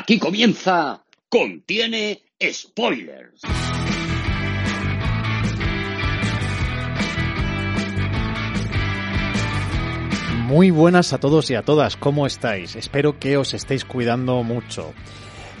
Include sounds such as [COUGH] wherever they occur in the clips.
Aquí comienza Contiene Spoilers. Muy buenas a todos y a todas, ¿cómo estáis? Espero que os estéis cuidando mucho.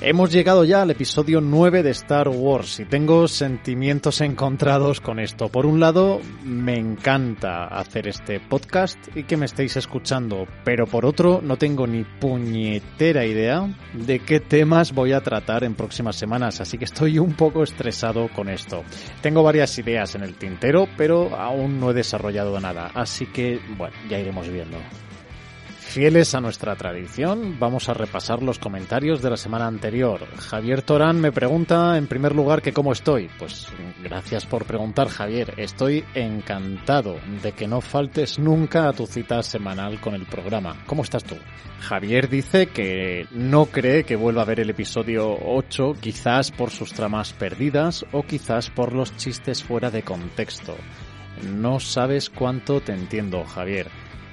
Hemos llegado ya al episodio 9 de Star Wars y tengo sentimientos encontrados con esto. Por un lado, me encanta hacer este podcast y que me estéis escuchando, pero por otro, no tengo ni puñetera idea de qué temas voy a tratar en próximas semanas, así que estoy un poco estresado con esto. Tengo varias ideas en el tintero, pero aún no he desarrollado nada, así que, bueno, ya iremos viendo. Fieles a nuestra tradición, vamos a repasar los comentarios de la semana anterior. Javier Torán me pregunta en primer lugar que cómo estoy. Pues gracias por preguntar, Javier. Estoy encantado de que no faltes nunca a tu cita semanal con el programa. ¿Cómo estás tú? Javier dice que no cree que vuelva a ver el episodio 8, quizás por sus tramas perdidas o quizás por los chistes fuera de contexto. No sabes cuánto te entiendo, Javier.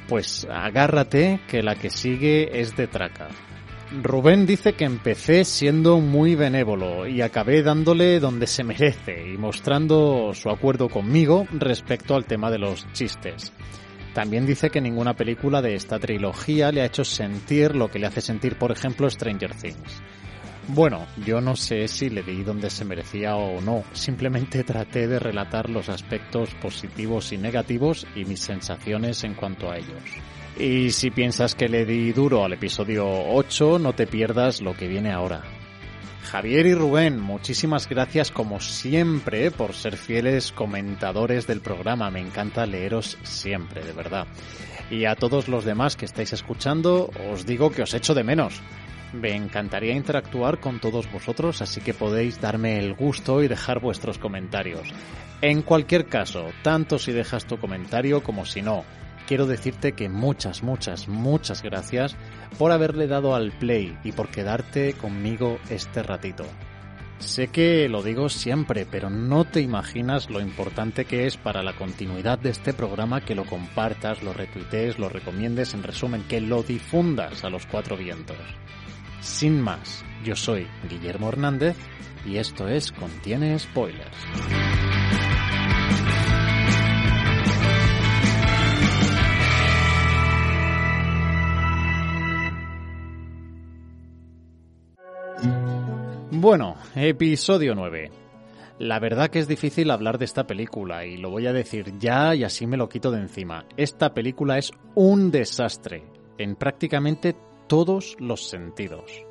Pues agárrate que la que sigue es de traca. Rubén dice que empecé siendo muy benévolo y acabé dándole donde se merece y mostrando su acuerdo conmigo respecto al tema de los chistes. También dice que ninguna película de esta trilogía le ha hecho sentir lo que le hace sentir, por ejemplo, Stranger Things. Bueno, yo no sé si le di donde se merecía o no, simplemente [LAUGHS] traté de relatar los aspectos positivos y negativos y mis sensaciones en cuanto a ellos. Y si piensas que le di duro al episodio 8, no te pierdas lo que viene ahora. Javier y Rubén, muchísimas gracias como siempre por ser fieles comentadores del programa. Me encanta leeros siempre, de verdad. Y a todos los demás que estáis escuchando, os digo que os echo de menos. Me encantaría interactuar con todos vosotros, así que podéis darme el gusto y dejar vuestros comentarios. En cualquier caso, tanto si dejas tu comentario como si no, quiero decirte que muchas, muchas, muchas gracias por haberle dado al play y por quedarte conmigo este ratito. Sé que lo digo siempre, pero no te imaginas lo importante que es para la continuidad de este programa que lo compartas, lo retuitees, lo recomiendes, en resumen, que lo difundas a los cuatro vientos. Sin más, yo soy Guillermo Hernández y esto es Contiene Spoilers. Bueno, episodio 9. La verdad que es difícil hablar de esta película y lo voy a decir ya y así me lo quito de encima. Esta película es un desastre en prácticamente todos los sentidos.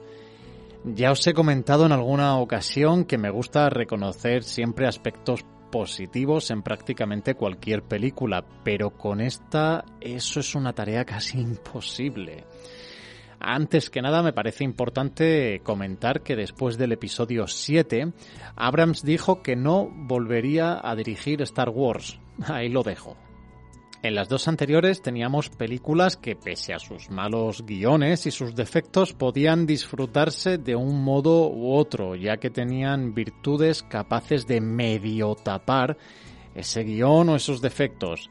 Ya os he comentado en alguna ocasión que me gusta reconocer siempre aspectos positivos en prácticamente cualquier película, pero con esta eso es una tarea casi imposible. Antes que nada me parece importante comentar que después del episodio 7, Abrams dijo que no volvería a dirigir Star Wars. Ahí lo dejo. En las dos anteriores teníamos películas que, pese a sus malos guiones y sus defectos, podían disfrutarse de un modo u otro, ya que tenían virtudes capaces de medio tapar ese guion o esos defectos.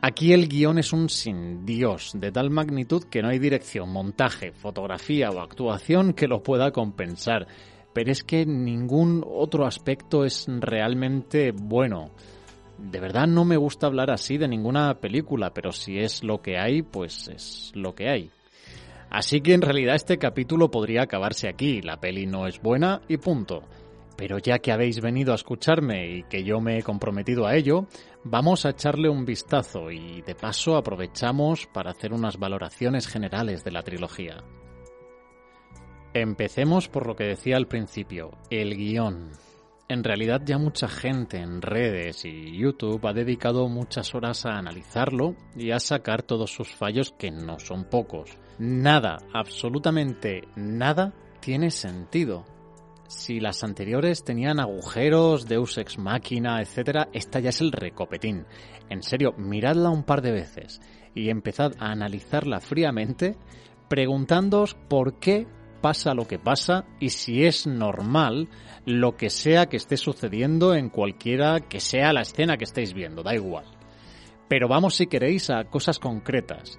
Aquí el guion es un sin Dios, de tal magnitud que no hay dirección, montaje, fotografía o actuación que lo pueda compensar. Pero es que ningún otro aspecto es realmente bueno. De verdad no me gusta hablar así de ninguna película, pero si es lo que hay, pues es lo que hay. Así que en realidad este capítulo podría acabarse aquí, la peli no es buena y punto. Pero ya que habéis venido a escucharme y que yo me he comprometido a ello, vamos a echarle un vistazo y de paso aprovechamos para hacer unas valoraciones generales de la trilogía. Empecemos por lo que decía al principio, el guion. En realidad ya mucha gente en redes y YouTube ha dedicado muchas horas a analizarlo y a sacar todos sus fallos que no son pocos. Nada, absolutamente nada tiene sentido. Si las anteriores tenían agujeros, Deus ex máquina, etc., esta ya es el recopetín. En serio, miradla un par de veces y empezad a analizarla fríamente preguntándoos por qué pasa lo que pasa y si es normal lo que sea que esté sucediendo en cualquiera que sea la escena que estéis viendo, da igual. Pero vamos si queréis a cosas concretas.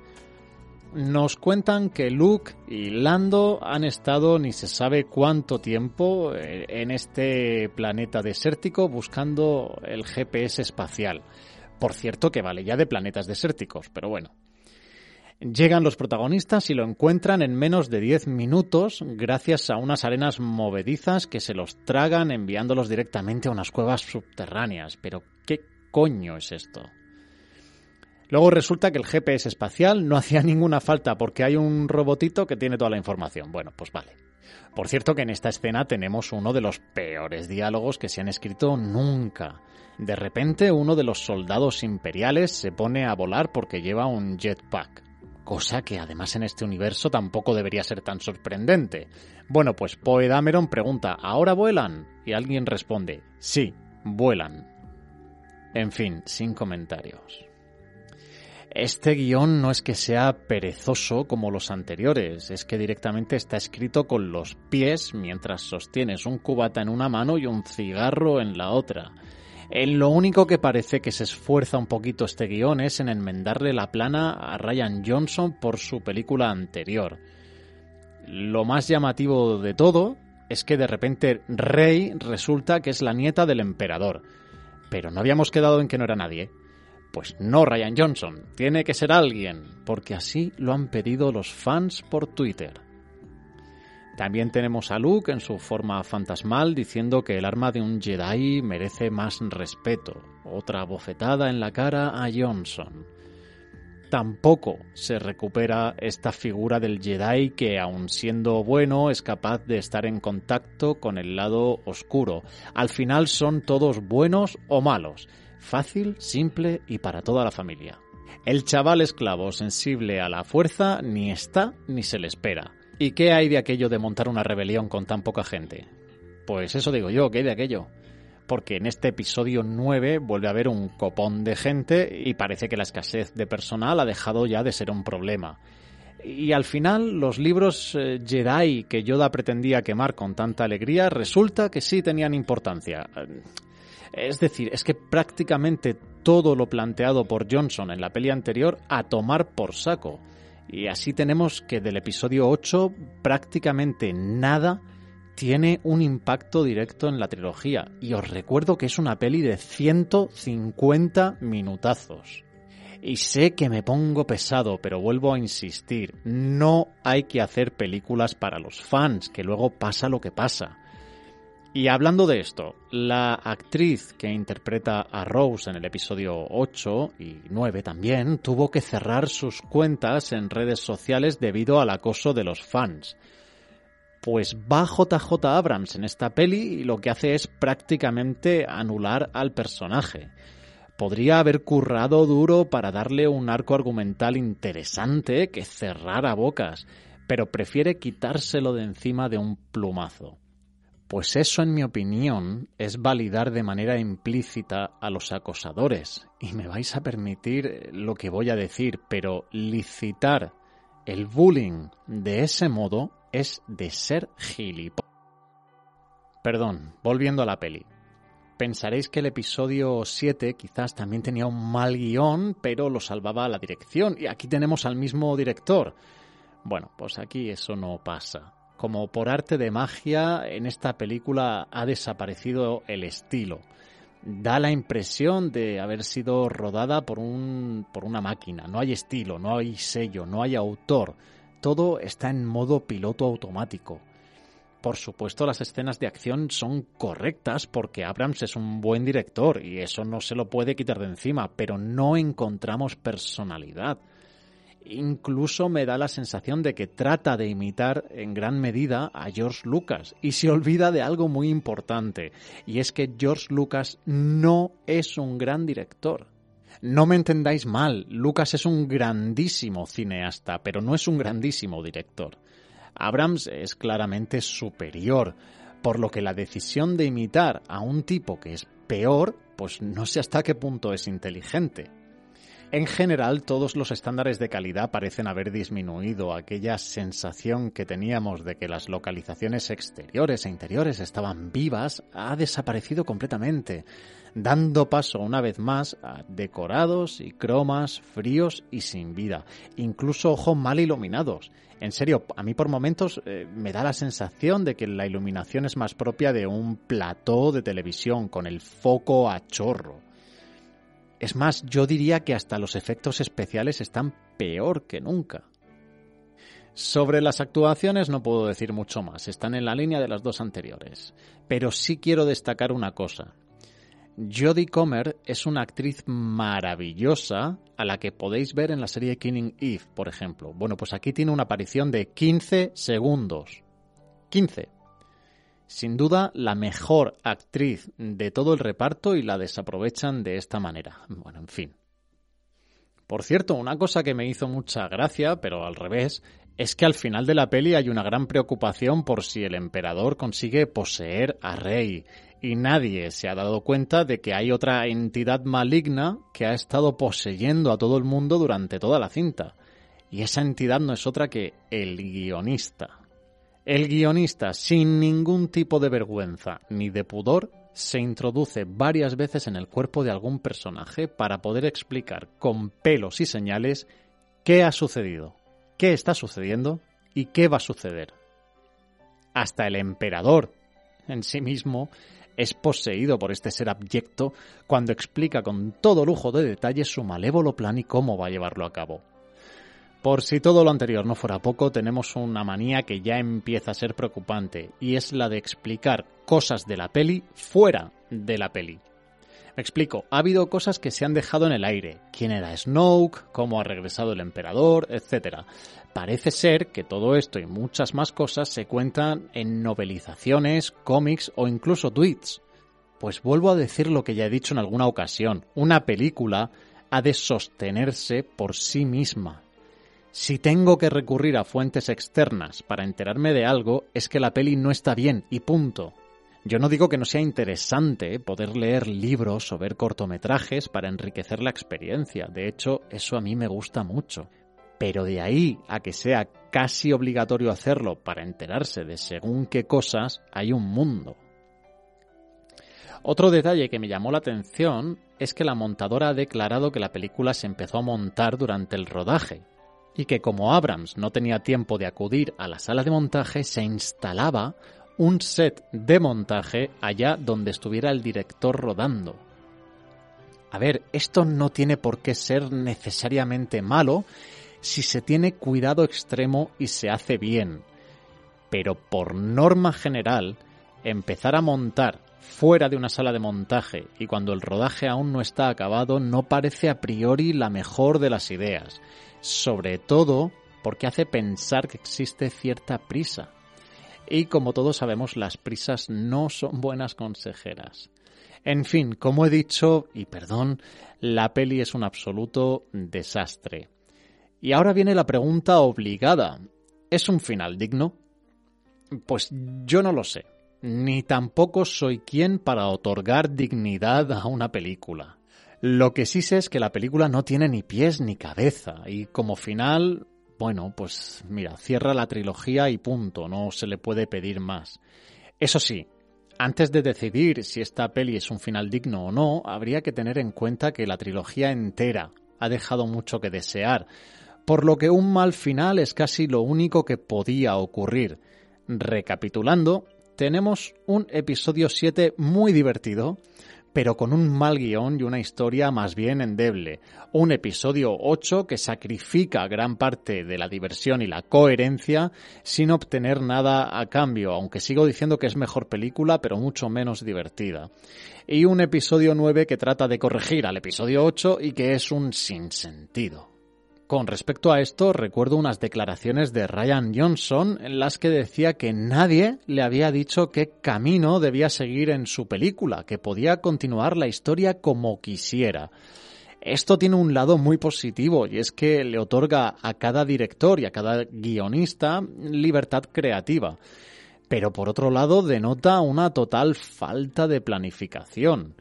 nos cuentan que Luke y Lando han estado ni se sabe cuánto tiempo eh, en este planeta desértico buscando el GPS espacial. Por cierto que vale ya de planetas desérticos, pero bueno. Llegan los protagonistas y lo encuentran en menos de 10 minutos gracias a unas arenas movedizas que se los tragan enviándolos directamente a unas cuevas subterráneas. Pero ¿qué coño es esto? Luego resulta que el GPS espacial no [LAUGHS] hacía ninguna falta porque hay un robotito que tiene toda la información. Bueno, pues vale. Por cierto que en esta escena tenemos uno de los peores diálogos que se han escrito nunca. De repente uno de los soldados imperiales se pone a volar porque lleva un jetpack. Cosa que además en este universo tampoco debería ser tan sorprendente. Bueno, pues Poe Dameron pregunta, ¿ahora vuelan? Y alguien responde, sí, vuelan. En fin, sin comentarios. Este guion no es que sea perezoso como los anteriores, es que directamente está escrito con los pies mientras sostienes un cubata en una mano y un cigarro en la otra. En lo único que parece que se esfuerza un poquito este guion es en enmendarle la plana a Ryan Johnson por su película anterior. Lo más llamativo de todo es que de repente Rey resulta que es la nieta del emperador. Pero no habíamos quedado en que no era nadie. Pues no Ryan Johnson, tiene que ser alguien, porque así lo han pedido los fans por Twitter. También tenemos a Luke en su forma fantasmal diciendo que el arma de un Jedi merece más respeto. Otra bofetada en la cara a Johnson. Tampoco se recupera esta figura del Jedi que, aun siendo bueno, es capaz de estar en contacto con el lado oscuro. Al final son todos buenos o malos Fácil, simple y para toda la familia. El chaval esclavo sensible a la fuerza ni está ni se le espera. ¿Y qué hay de aquello de montar una rebelión con tan poca gente? Pues eso digo yo, ¿qué hay de aquello? Porque en este episodio 9 vuelve a haber un copón de gente y parece que la escasez de personal ha dejado ya de ser un problema. Y al final, los libros eh, Jedi que Yoda pretendía quemar con tanta alegría, resulta que sí tenían importancia. Es decir, es que prácticamente todo lo planteado por Johnson en la peli anterior a tomar por saco. Y así tenemos que del episodio 8 prácticamente nada tiene un impacto directo en la trilogía. Y os recuerdo que es una peli de 150 minutazos. Y sé que me pongo pesado, pero vuelvo a insistir, no hay que hacer películas para los fans, que luego pasa lo que pasa. Y hablando de esto, la actriz que interpreta a Rose en el episodio 8 y 9 también tuvo que cerrar sus cuentas en redes sociales debido al acoso de los fans. Pues va JJ Abrams en esta peli y lo que hace es prácticamente anular al personaje. Podría haber currado duro para darle un arco argumental interesante que cerrara bocas, pero prefiere quitárselo de encima de un plumazo. Pues eso, en mi opinión, es validar de manera implícita a los acosadores. Y me vais a permitir lo que voy a decir, pero licitar el bullying de ese modo es de ser gilipollas. Perdón, volviendo a la peli. Pensaréis que el episodio 7 quizás también tenía un mal guion, pero lo salvaba la dirección. Y aquí tenemos al mismo director. Bueno, pues aquí eso no pasa como por arte de magia, en esta película ha desaparecido el estilo. Da la impresión de haber sido rodada por, un, por una máquina. No hay estilo, no hay sello, no hay autor. Todo está en modo piloto automático. Por supuesto, las escenas de acción son correctas porque Abrams es un buen director y eso no se lo puede quitar de encima, pero no encontramos personalidad. Incluso me da la sensación de que trata de imitar en gran medida a George Lucas y se olvida de algo muy importante, y es que George Lucas no es un gran director. No me entendáis mal, Lucas es un grandísimo cineasta, pero no es un grandísimo director. Abrams es claramente superior, por lo que la decisión de imitar a un tipo que es peor, pues no sé hasta qué punto es inteligente. En general, todos los estándares de calidad parecen haber disminuido. Aquella sensación que teníamos de que las localizaciones exteriores e interiores estaban vivas ha desaparecido completamente, dando paso una vez más a decorados y cromas fríos y sin vida, incluso ojos mal iluminados. En serio, a mí por momentos eh, me da la sensación de que la iluminación es más propia de un plató de televisión con el foco a chorro. Es más, yo diría que hasta los efectos especiales están peor que nunca. Sobre las actuaciones no puedo decir mucho más, están en la línea de las dos anteriores. Pero sí quiero destacar una cosa. Jodie Comer es una actriz maravillosa a la que podéis ver en la serie Killing Eve, por ejemplo. Bueno, pues aquí tiene una aparición de 15 segundos. 15 sin duda la mejor actriz de todo el reparto y la desaprovechan de esta manera. Bueno, en fin. Por cierto, una cosa que me hizo mucha gracia, pero al revés, es que al final de la peli hay una gran preocupación por si el emperador consigue poseer a Rey, y nadie se ha dado cuenta de que hay otra entidad maligna que ha estado poseyendo a todo el mundo durante toda la cinta. Y esa entidad no es otra que el guionista. El guionista, sin ningún tipo de vergüenza ni de pudor, se introduce varias veces en el cuerpo de algún personaje para poder explicar con pelos y señales qué ha sucedido, qué está sucediendo y qué va a suceder. Hasta el emperador en sí mismo es poseído por este ser abyecto cuando explica con todo lujo de detalles su malévolo plan y cómo va a llevarlo a cabo. Por si todo lo anterior no fuera poco, tenemos una manía que ya empieza a ser preocupante, y es la de explicar cosas de la peli fuera de la peli. Me explico, ha habido cosas que se han dejado en el aire. ¿Quién era Snoke? ¿Cómo ha regresado el emperador? Etcétera. Parece ser que todo esto y muchas más cosas se cuentan en novelizaciones, cómics o incluso tweets. Pues vuelvo a decir lo que ya he dicho en alguna ocasión. Una película ha de sostenerse por sí misma si tengo que recurrir a fuentes externas para enterarme de algo, es que la peli no está bien y punto. Yo no digo que no sea interesante poder leer libros o ver cortometrajes para enriquecer la experiencia, de hecho eso a mí me gusta mucho. Pero de ahí a que sea casi obligatorio hacerlo para enterarse de según qué cosas, hay un mundo. Otro detalle que me llamó la atención es que la montadora ha declarado que la película se empezó a montar durante el rodaje, y que como Abrams no tenía tiempo de acudir a la sala de montaje, se instalaba un set de montaje allá donde estuviera el director rodando. A ver, esto no tiene por qué ser necesariamente malo si se tiene cuidado extremo y se hace bien. Pero por norma general, empezar a montar fuera de una sala de montaje y cuando el rodaje aún no está acabado no parece a priori la mejor de las ideas sobre todo porque hace pensar que existe cierta prisa. Y como todos sabemos, las prisas no son buenas consejeras. En fin, como he dicho, y perdón, la peli es un absoluto desastre. Y ahora viene la pregunta obligada. ¿Es un final digno? Pues yo no lo sé, ni tampoco soy quien para otorgar dignidad a una película. Lo que sí sé es que la película no tiene ni pies ni cabeza y como final, bueno, pues mira, cierra la trilogía y punto, no se le puede pedir más. Eso sí, antes de decidir si esta peli es un final digno o no, habría que tener en cuenta que la trilogía entera ha dejado mucho que desear, por lo que un mal final es casi lo único que podía ocurrir. Recapitulando, tenemos un episodio 7 muy divertido, pero con un mal guion y una historia más bien endeble. Un episodio 8 que sacrifica gran parte de la diversión y la coherencia sin obtener nada a cambio, aunque sigo diciendo que es mejor película, pero mucho menos divertida. Y un episodio 9 que trata de corregir al episodio 8 y que es un sinsentido. Con respecto a esto, recuerdo unas declaraciones de Ryan Johnson en las que decía que nadie le había dicho qué camino debía seguir en su película, que podía continuar la historia como quisiera. Esto tiene un lado muy positivo y es que le otorga a cada director y a cada guionista libertad creativa. Pero por otro lado denota una total falta de planificación.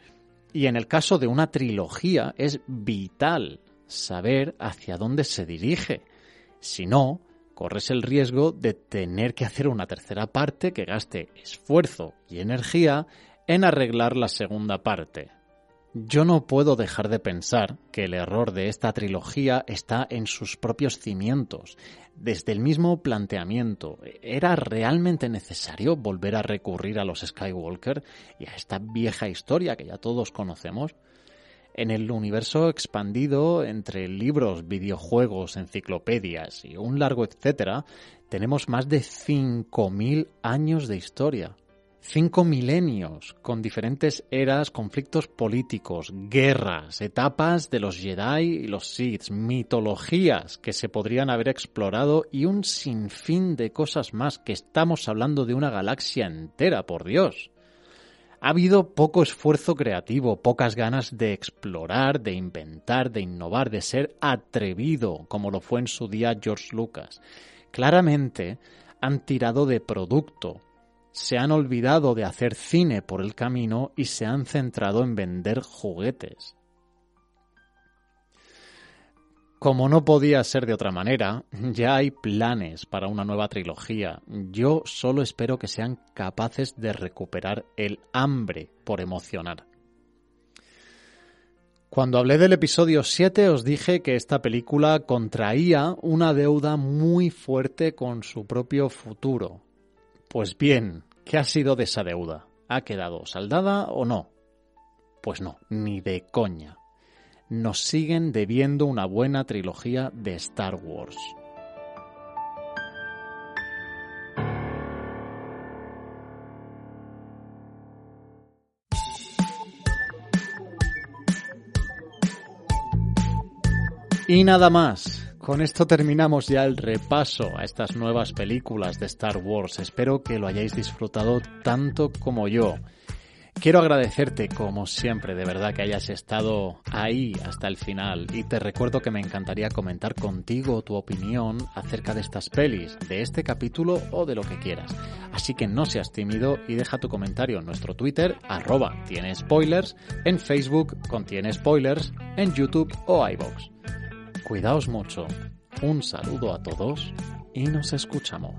Y en el caso de una trilogía es vital saber hacia dónde se dirige. Si no, corres el riesgo de tener que hacer una tercera parte que gaste esfuerzo y energía en arreglar la segunda parte. Yo no puedo dejar de pensar que el error de esta trilogía está en sus propios cimientos. Desde el mismo planteamiento, ¿era realmente necesario volver a recurrir a los Skywalker y a esta vieja historia que ya todos conocemos? En el universo expandido entre libros, videojuegos, enciclopedias y un largo etcétera, tenemos más de 5.000 años de historia. Cinco milenios, con diferentes eras, conflictos políticos, guerras, etapas de los Jedi y los Sith, mitologías que se podrían haber explorado y un sinfín de cosas más, que estamos hablando de una galaxia entera, por Dios. Ha habido poco esfuerzo creativo, pocas ganas de explorar, de inventar, de innovar, de ser atrevido, como lo fue en su día George Lucas. Claramente han tirado de producto, se han olvidado de hacer cine por el camino y se han centrado en vender juguetes. Como no podía ser de otra manera, ya hay planes para una nueva trilogía. Yo solo espero que sean capaces de recuperar el hambre por emocionar. Cuando hablé del episodio 7 os dije que esta película contraía una deuda muy fuerte con su propio futuro, pues bien, ¿qué ha sido de esa deuda? ¿Ha quedado saldada o no? Pues no, ni de coña. Nos siguen debiendo una buena trilogía de Star Wars. Y nada más. Con esto terminamos ya el repaso a estas nuevas películas de Star Wars. Espero que lo hayáis disfrutado tanto como yo. Quiero agradecerte, como siempre, de verdad que hayas estado ahí hasta el final y te recuerdo que me encantaría comentar contigo tu opinión acerca de estas pelis, de este capítulo o de lo que quieras. Así que no seas tímido y deja tu comentario en nuestro Twitter, arroba tiene spoilers, en Facebook contiene spoilers, en YouTube o iVoox. Cuidaos mucho. Un saludo a todos y nos escuchamos.